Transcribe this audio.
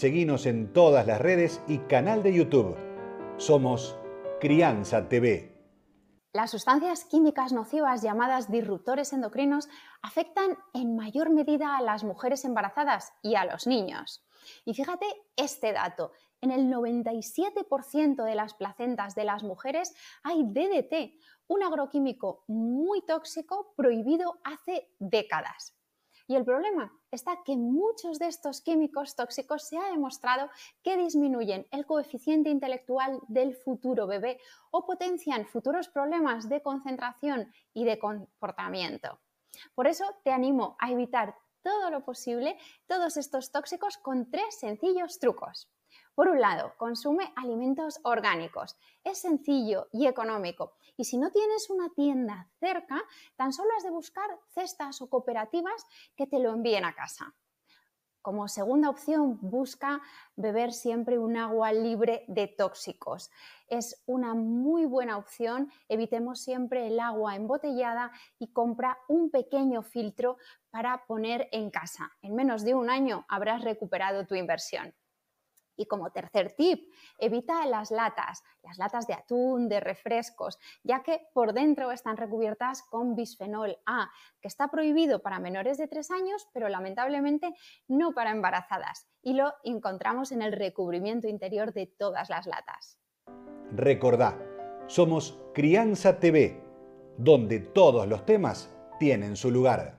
Seguinos en todas las redes y canal de YouTube. Somos Crianza TV. Las sustancias químicas nocivas llamadas disruptores endocrinos afectan en mayor medida a las mujeres embarazadas y a los niños. Y fíjate este dato, en el 97% de las placentas de las mujeres hay DDT, un agroquímico muy tóxico prohibido hace décadas. Y el problema está que muchos de estos químicos tóxicos se ha demostrado que disminuyen el coeficiente intelectual del futuro bebé o potencian futuros problemas de concentración y de comportamiento. Por eso te animo a evitar todo lo posible todos estos tóxicos con tres sencillos trucos. Por un lado, consume alimentos orgánicos. Es sencillo y económico. Y si no tienes una tienda cerca, tan solo has de buscar cestas o cooperativas que te lo envíen a casa. Como segunda opción, busca beber siempre un agua libre de tóxicos. Es una muy buena opción. Evitemos siempre el agua embotellada y compra un pequeño filtro para poner en casa. En menos de un año habrás recuperado tu inversión. Y como tercer tip, evita las latas, las latas de atún, de refrescos, ya que por dentro están recubiertas con bisfenol A, que está prohibido para menores de 3 años, pero lamentablemente no para embarazadas. Y lo encontramos en el recubrimiento interior de todas las latas. Recordá, somos Crianza TV, donde todos los temas tienen su lugar.